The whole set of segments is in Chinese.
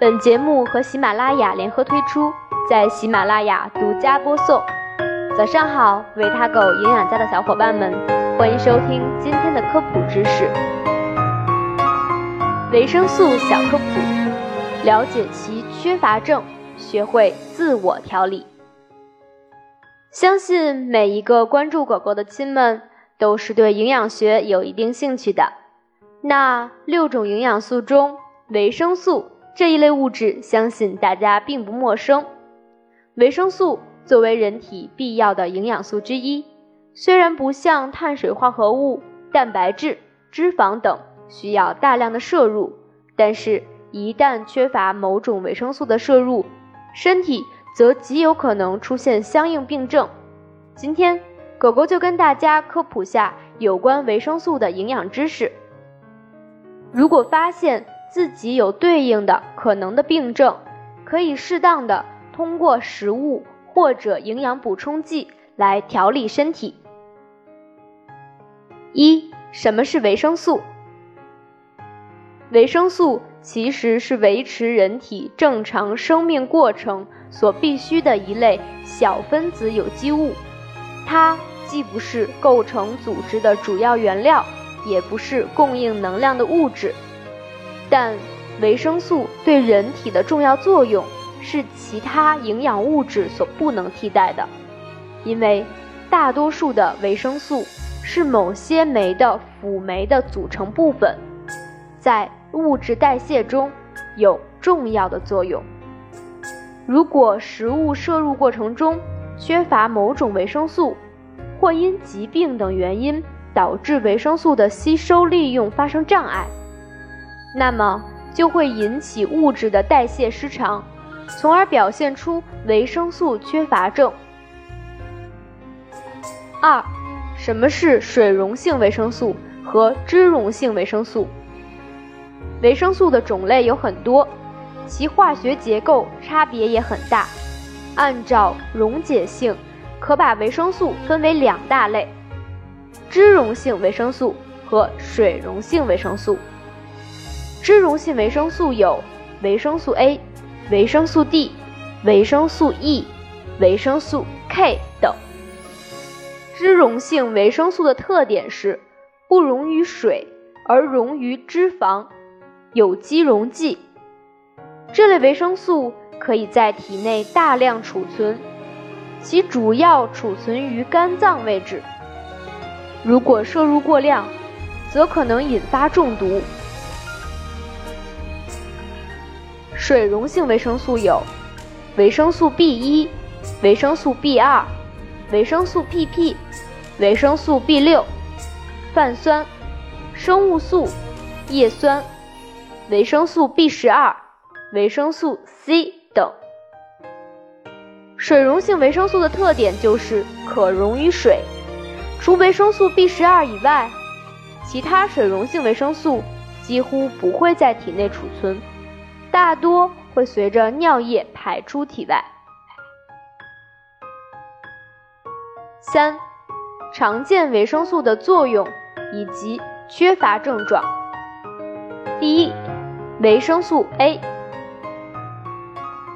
本节目和喜马拉雅联合推出，在喜马拉雅独家播送。早上好，维他狗营养家的小伙伴们，欢迎收听今天的科普知识。维生素小科普，了解其缺乏症，学会自我调理。相信每一个关注狗狗的亲们都是对营养学有一定兴趣的。那六种营养素中，维生素这一类物质，相信大家并不陌生。维生素作为人体必要的营养素之一，虽然不像碳水化合物、蛋白质、脂肪等需要大量的摄入，但是，一旦缺乏某种维生素的摄入，身体。则极有可能出现相应病症。今天，狗狗就跟大家科普下有关维生素的营养知识。如果发现自己有对应的可能的病症，可以适当的通过食物或者营养补充剂来调理身体。一、什么是维生素？维生素其实是维持人体正常生命过程所必需的一类小分子有机物，它既不是构成组织的主要原料，也不是供应能量的物质。但维生素对人体的重要作用是其他营养物质所不能替代的，因为大多数的维生素是某些酶的辅酶的组成部分，在。物质代谢中有重要的作用。如果食物摄入过程中缺乏某种维生素，或因疾病等原因导致维生素的吸收利用发生障碍，那么就会引起物质的代谢失常，从而表现出维生素缺乏症。二，什么是水溶性维生素和脂溶性维生素？维生素的种类有很多，其化学结构差别也很大。按照溶解性，可把维生素分为两大类：脂溶性维生素和水溶性维生素。脂溶性维生素有维生素 A、维生素 D、维生素 E、维生素 K 等。脂溶性维生素的特点是不溶于水，而溶于脂肪。有机溶剂，这类维生素可以在体内大量储存，其主要储存于肝脏位置。如果摄入过量，则可能引发中毒。水溶性维生素有维生素 B1、维生素 B2、维生素 PP、维生素 B6、泛酸、生物素、叶酸。维生素 B 十二、维生素 C 等。水溶性维生素的特点就是可溶于水，除维生素 B 十二以外，其他水溶性维生素几乎不会在体内储存，大多会随着尿液排出体外。三、常见维生素的作用以及缺乏症状。第一。维生素 A，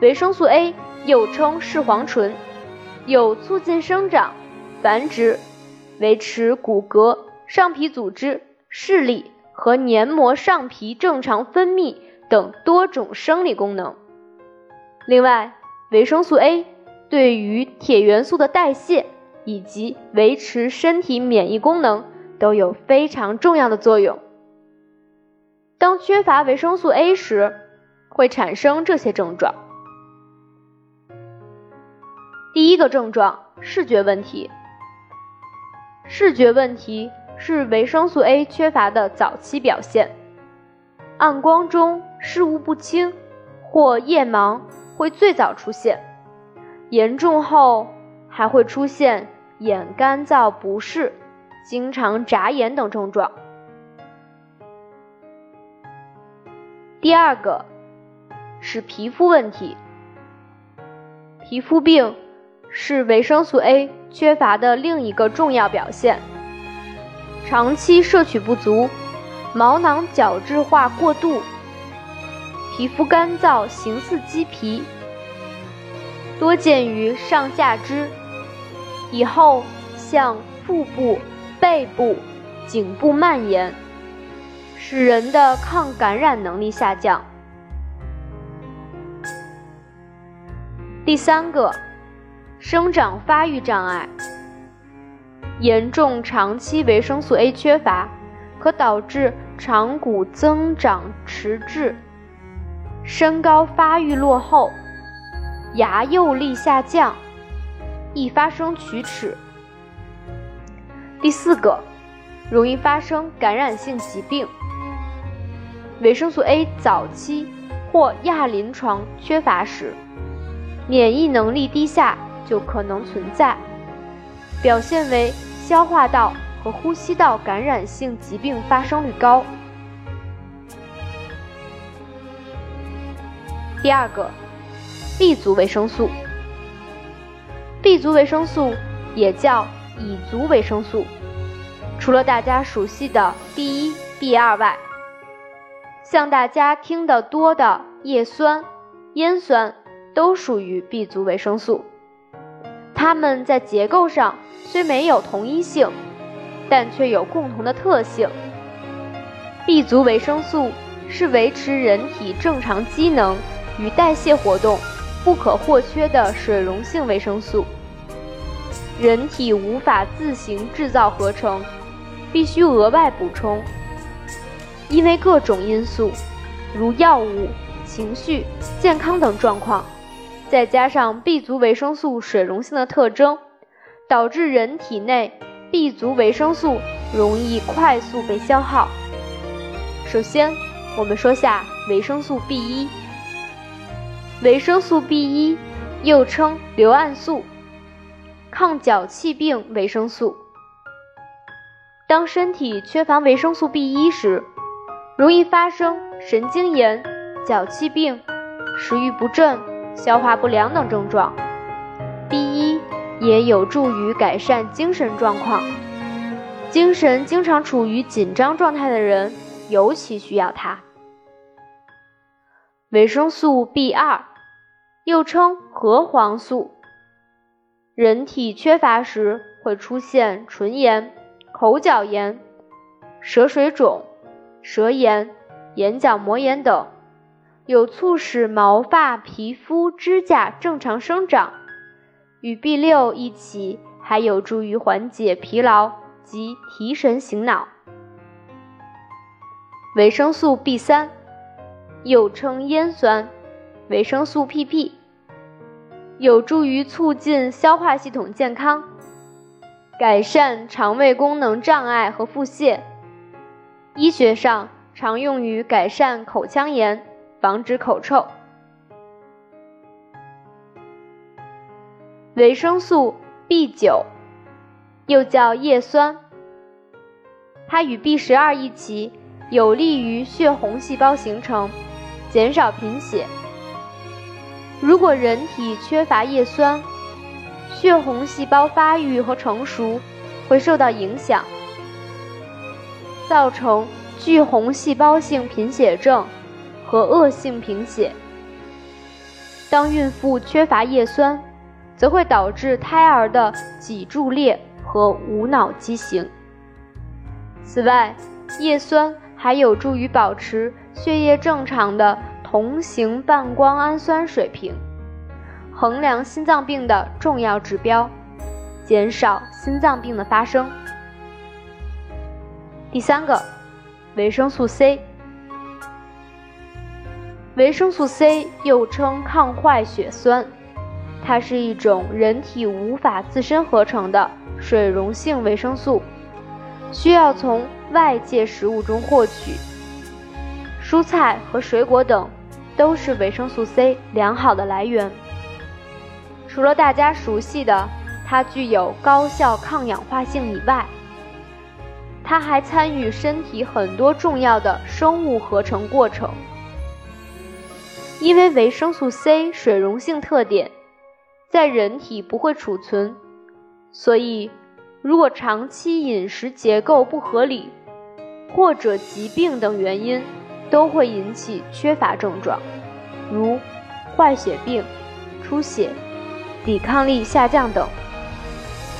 维生素 A 又称视黄醇，有促进生长、繁殖、维持骨骼、上皮组织、视力和黏膜上皮正常分泌等多种生理功能。另外，维生素 A 对于铁元素的代谢以及维持身体免疫功能都有非常重要的作用。当缺乏维生素 A 时，会产生这些症状。第一个症状，视觉问题。视觉问题是维生素 A 缺乏的早期表现，暗光中视物不清或夜盲会最早出现，严重后还会出现眼干燥不适、经常眨眼等症状。第二个是皮肤问题，皮肤病是维生素 A 缺乏的另一个重要表现。长期摄取不足，毛囊角质化过度，皮肤干燥，形似鸡皮，多见于上下肢，以后向腹部、背部、颈部蔓延，使人的抗感染能力下降。第三个，生长发育障碍，严重长期维生素 A 缺乏，可导致长骨增长迟滞。身高发育落后，牙釉力下降，易发生龋齿。第四个，容易发生感染性疾病。维生素 A 早期或亚临床缺乏时，免疫能力低下就可能存在，表现为消化道和呼吸道感染性疾病发生率高。第二个，B 族维生素。B 族维生素也叫乙族维生素，除了大家熟悉的 B 一、B 二外，像大家听得多的叶酸、烟酸都属于 B 族维生素。它们在结构上虽没有同一性，但却有共同的特性。B 族维生素是维持人体正常机能。与代谢活动不可或缺的水溶性维生素，人体无法自行制造合成，必须额外补充。因为各种因素，如药物、情绪、健康等状况，再加上 B 族维生素水溶性的特征，导致人体内 B 族维生素容易快速被消耗。首先，我们说下维生素 B 一。维生素 B 一，又称硫胺素，抗脚气病维生素。当身体缺乏维生素 B 一时，容易发生神经炎、脚气病、食欲不振、消化不良等症状。B 一也有助于改善精神状况，精神经常处于紧张状态的人尤其需要它。维生素 B 二，又称核黄素。人体缺乏时会出现唇炎、口角炎、舌水肿、舌炎、眼角膜炎等，有促使毛发、皮肤、指甲正常生长。与 B 六一起，还有助于缓解疲劳及提神醒脑。维生素 B 三。又称烟酸，维生素 PP，有助于促进消化系统健康，改善肠胃功能障碍和腹泻。医学上常用于改善口腔炎，防止口臭。维生素 B 九，又叫叶酸，它与 B 十二一起，有利于血红细胞形成。减少贫血。如果人体缺乏叶酸，血红细胞发育和成熟会受到影响，造成巨红细胞性贫血症和恶性贫血。当孕妇缺乏叶酸，则会导致胎儿的脊柱裂和无脑畸形。此外，叶酸还有助于保持。血液正常的同型半胱氨酸水平，衡量心脏病的重要指标，减少心脏病的发生。第三个，维生素 C。维生素 C 又称抗坏血酸，它是一种人体无法自身合成的水溶性维生素，需要从外界食物中获取。蔬菜和水果等都是维生素 C 良好的来源。除了大家熟悉的它具有高效抗氧化性以外，它还参与身体很多重要的生物合成过程。因为维生素 C 水溶性特点，在人体不会储存，所以如果长期饮食结构不合理，或者疾病等原因。都会引起缺乏症状，如坏血病、出血、抵抗力下降等。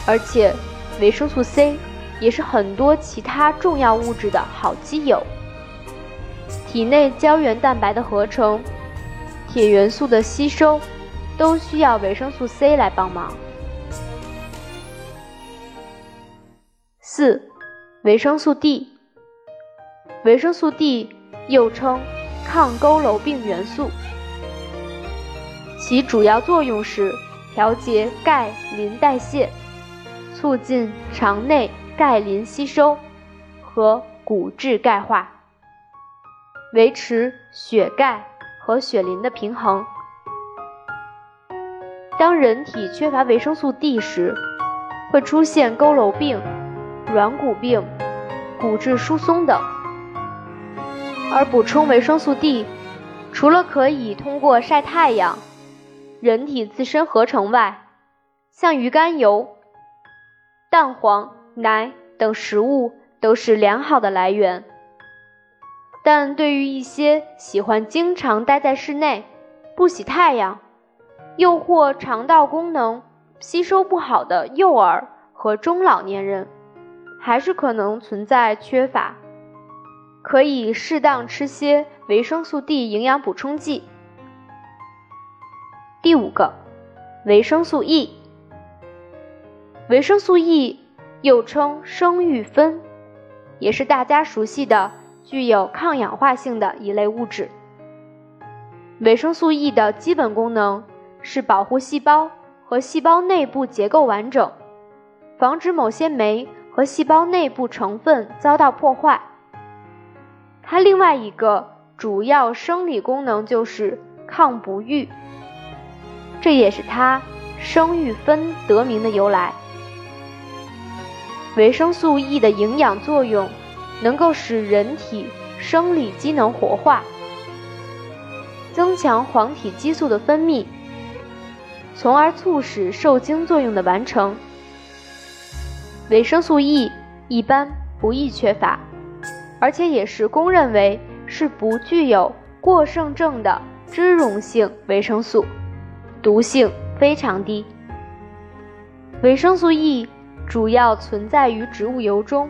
而且，维生素 C 也是很多其他重要物质的好基友。体内胶原蛋白的合成、铁元素的吸收，都需要维生素 C 来帮忙。四、维生素 D。维生素 D 又称抗佝偻病元素，其主要作用是调节钙磷代谢，促进肠内钙磷吸收和骨质钙化。维持血钙和血磷的平衡。当人体缺乏维生素 D 时，会出现佝偻病、软骨病、骨质疏松等。而补充维生素 D，除了可以通过晒太阳、人体自身合成外，像鱼肝油、蛋黄、奶等食物都是良好的来源。但对于一些喜欢经常待在室内、不喜太阳，又或肠道功能吸收不好的幼儿和中老年人，还是可能存在缺乏，可以适当吃些维生素 D 营养补充剂。第五个，维生素 E。维生素 E 又称生育酚，也是大家熟悉的。具有抗氧化性的一类物质。维生素 E 的基本功能是保护细胞和细胞内部结构完整，防止某些酶和细胞内部成分遭到破坏。它另外一个主要生理功能就是抗不育，这也是它生育酚得名的由来。维生素 E 的营养作用。能够使人体生理机能活化，增强黄体激素的分泌，从而促使受精作用的完成。维生素 E 一般不易缺乏，而且也是公认为是不具有过剩症的脂溶性维生素，毒性非常低。维生素 E 主要存在于植物油中。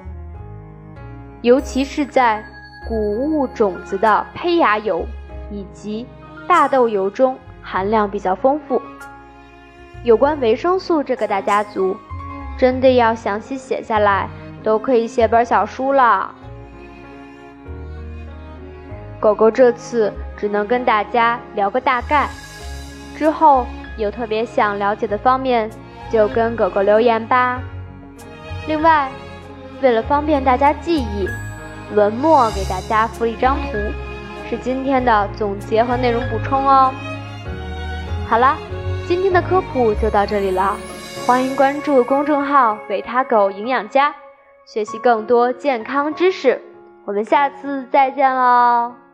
尤其是在谷物种子的胚芽油以及大豆油中含量比较丰富。有关维生素这个大家族，真的要详细写下来，都可以写本小书了。狗狗这次只能跟大家聊个大概，之后有特别想了解的方面，就跟狗狗留言吧。另外。为了方便大家记忆，文末给大家附了一张图，是今天的总结和内容补充哦。好啦，今天的科普就到这里了，欢迎关注公众号“维他狗营养家”，学习更多健康知识。我们下次再见喽。